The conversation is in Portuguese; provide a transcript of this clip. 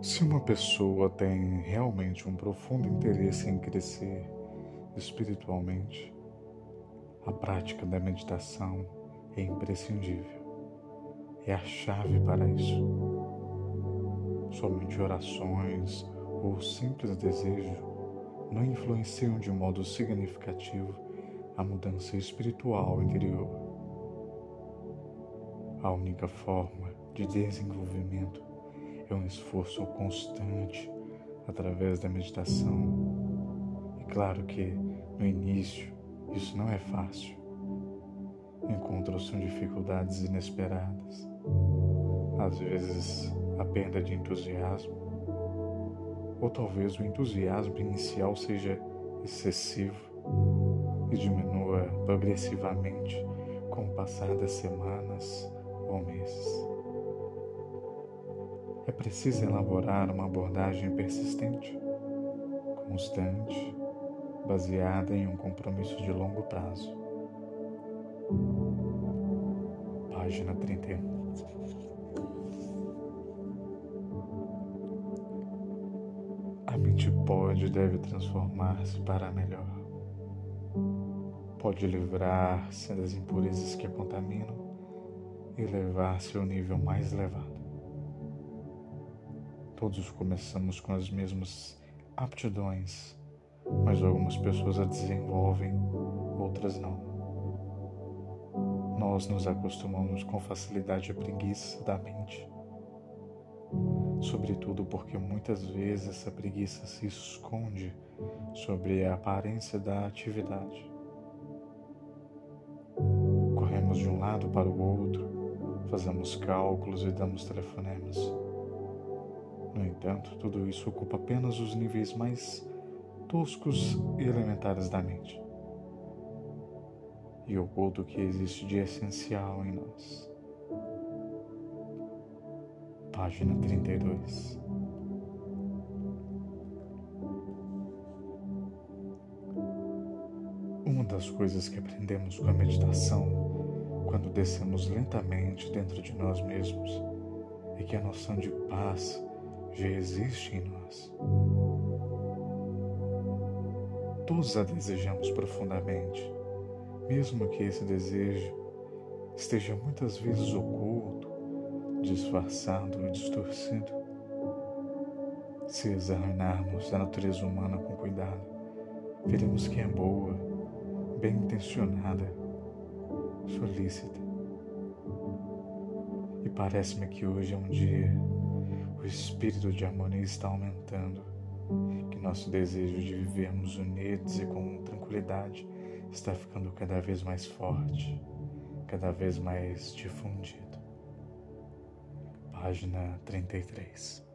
Se uma pessoa tem realmente um profundo interesse em crescer espiritualmente, a prática da meditação é imprescindível. É a chave para isso. Somente orações ou simples desejo não influenciam de modo significativo a mudança espiritual interior. A única forma de desenvolvimento é um esforço constante através da meditação. E claro que no início isso não é fácil. Encontros são dificuldades inesperadas. Às vezes a perda de entusiasmo, ou talvez o entusiasmo inicial seja excessivo e diminua progressivamente com o passar das semanas ou meses. É preciso elaborar uma abordagem persistente, constante, baseada em um compromisso de longo prazo. Página 31. A mente pode e deve transformar-se para melhor. Pode livrar-se das impurezas que a contaminam e levar-se ao nível mais elevado. Todos começamos com as mesmas aptidões, mas algumas pessoas a desenvolvem, outras não. Nós nos acostumamos com facilidade à preguiça da mente, sobretudo porque muitas vezes essa preguiça se esconde sobre a aparência da atividade. Corremos de um lado para o outro, fazemos cálculos e damos telefonemas no entanto, tudo isso ocupa apenas os níveis mais toscos e elementares da mente e oculta o que existe de essencial em nós. Página 32. Uma das coisas que aprendemos com a meditação, quando descemos lentamente dentro de nós mesmos, é que a noção de paz já existe em nós. Todos a desejamos profundamente, mesmo que esse desejo esteja muitas vezes oculto, disfarçado e distorcido. Se examinarmos a natureza humana com cuidado, veremos que é boa, bem intencionada, solícita. E parece-me que hoje é um dia espírito de harmonia está aumentando, que nosso desejo de vivermos unidos e com tranquilidade está ficando cada vez mais forte, cada vez mais difundido. Página 33.